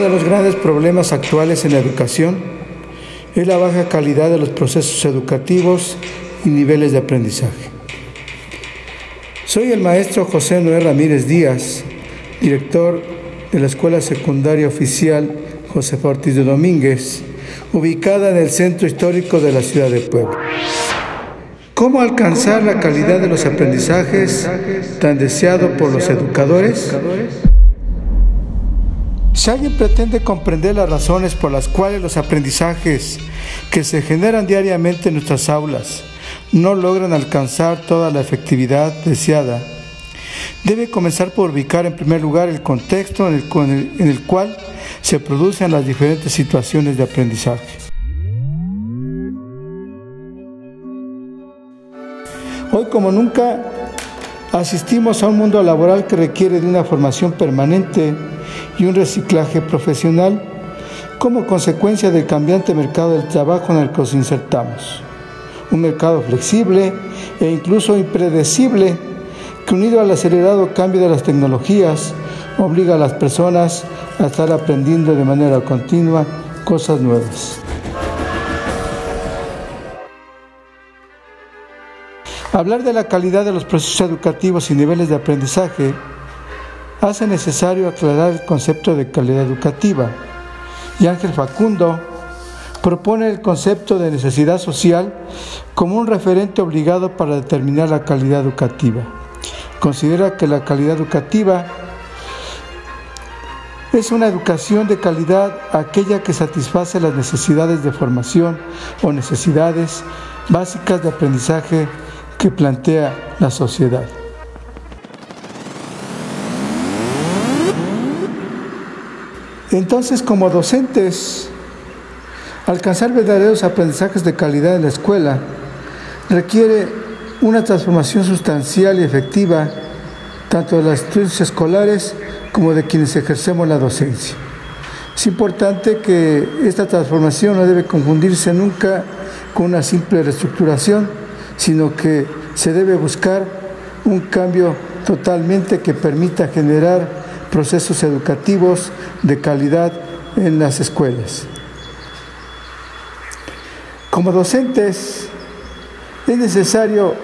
De los grandes problemas actuales en la educación es la baja calidad de los procesos educativos y niveles de aprendizaje. Soy el maestro José Noé Ramírez Díaz, director de la Escuela Secundaria Oficial José Ortiz de Domínguez, ubicada en el centro histórico de la ciudad de Puebla. ¿Cómo alcanzar la calidad de los aprendizajes tan deseado por los educadores? Si alguien pretende comprender las razones por las cuales los aprendizajes que se generan diariamente en nuestras aulas no logran alcanzar toda la efectividad deseada, debe comenzar por ubicar en primer lugar el contexto en el, cual se producen las diferentes situaciones de aprendizaje. Hoy como nunca asistimos a un mundo laboral que requiere de una formación permanente y un reciclaje profesional como consecuencia del cambiante mercado del trabajo en el que nos insertamos. Un mercado flexible e incluso impredecible que unido al acelerado cambio de las tecnologías obliga a las personas a estar aprendiendo de manera continua cosas nuevas. Hablar de la calidad de los procesos educativos y niveles de aprendizaje hace necesario aclarar el concepto de calidad educativa. Y Ángel Facundo propone el concepto de necesidad social como un referente obligado para determinar la calidad educativa. Considera que la calidad educativa es una educación de calidad aquella que satisface las necesidades de formación o necesidades básicas de aprendizaje que plantea la sociedad. Entonces, como docentes, alcanzar verdaderos aprendizajes de calidad en la escuela requiere una transformación sustancial y efectiva tanto de las estudios escolares como de quienes ejercemos la docencia. Es importante que esta transformación no debe confundirse nunca con una simple reestructuración, sino que se debe buscar un cambio totalmente que permita generar procesos educativos de calidad en las escuelas. Como docentes es necesario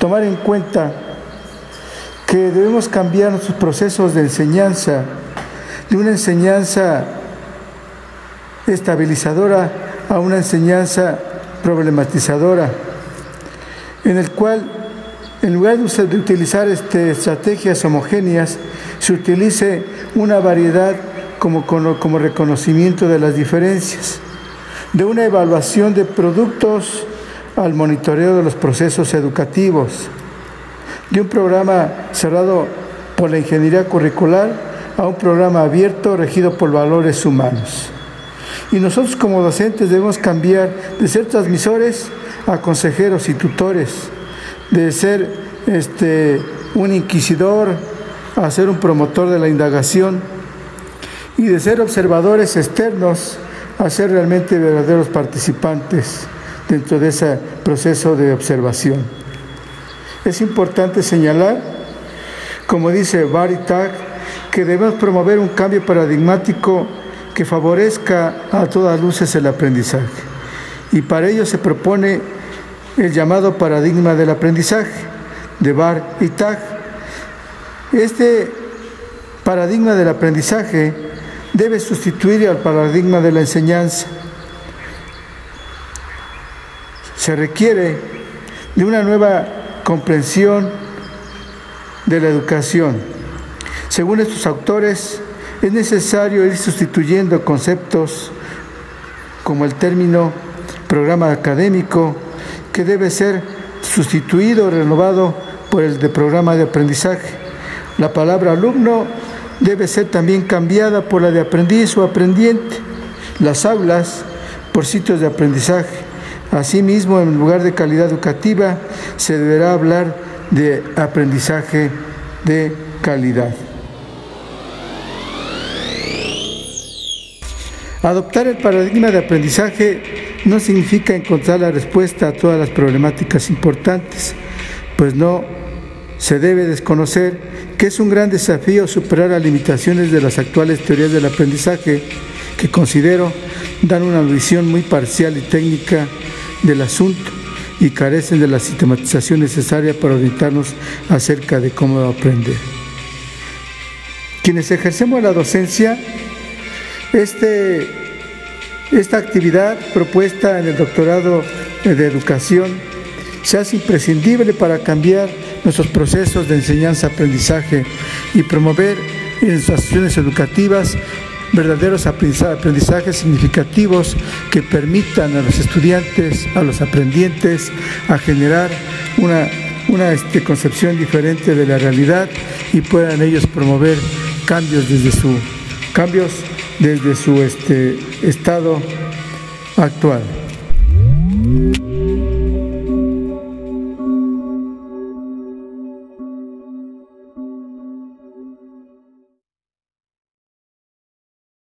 tomar en cuenta que debemos cambiar nuestros procesos de enseñanza de una enseñanza estabilizadora a una enseñanza problematizadora, en el cual en lugar de utilizar este, estrategias homogéneas, se utilice una variedad como, como reconocimiento de las diferencias, de una evaluación de productos al monitoreo de los procesos educativos, de un programa cerrado por la ingeniería curricular a un programa abierto regido por valores humanos. Y nosotros como docentes debemos cambiar de ser transmisores a consejeros y tutores, de ser este, un inquisidor a ser un promotor de la indagación y de ser observadores externos a ser realmente verdaderos participantes dentro de ese proceso de observación. Es importante señalar, como dice Barry Tag, que debemos promover un cambio paradigmático que favorezca a todas luces el aprendizaje. Y para ello se propone el llamado paradigma del aprendizaje de Bar y Tag. Este paradigma del aprendizaje debe sustituir al paradigma de la enseñanza. Se requiere de una nueva comprensión de la educación. Según estos autores, es necesario ir sustituyendo conceptos como el término programa académico, que debe ser sustituido o renovado por el de programa de aprendizaje. La palabra alumno debe ser también cambiada por la de aprendiz o aprendiente. Las aulas por sitios de aprendizaje. Asimismo, en lugar de calidad educativa, se deberá hablar de aprendizaje de calidad. Adoptar el paradigma de aprendizaje no significa encontrar la respuesta a todas las problemáticas importantes, pues no se debe desconocer que es un gran desafío superar las limitaciones de las actuales teorías del aprendizaje que considero dan una visión muy parcial y técnica del asunto y carecen de la sistematización necesaria para orientarnos acerca de cómo aprender. Quienes ejercemos la docencia, este, esta actividad propuesta en el doctorado de educación se hace imprescindible para cambiar nuestros procesos de enseñanza-aprendizaje y promover en nuestras instituciones educativas verdaderos aprendizajes significativos que permitan a los estudiantes, a los aprendientes, a generar una, una este, concepción diferente de la realidad y puedan ellos promover cambios desde su, cambios desde su este, estado actual.